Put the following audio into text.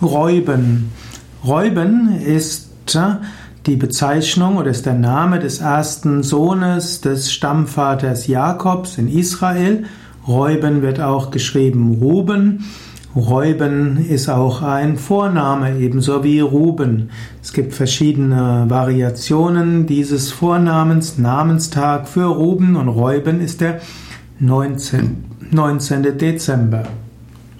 Räuben. Räuben ist äh, die Bezeichnung oder ist der Name des ersten Sohnes des Stammvaters Jakobs in Israel. Reuben wird auch geschrieben Ruben. Reuben ist auch ein Vorname, ebenso wie Ruben. Es gibt verschiedene Variationen dieses Vornamens. Namenstag für Ruben und Reuben ist der 19. 19. Dezember.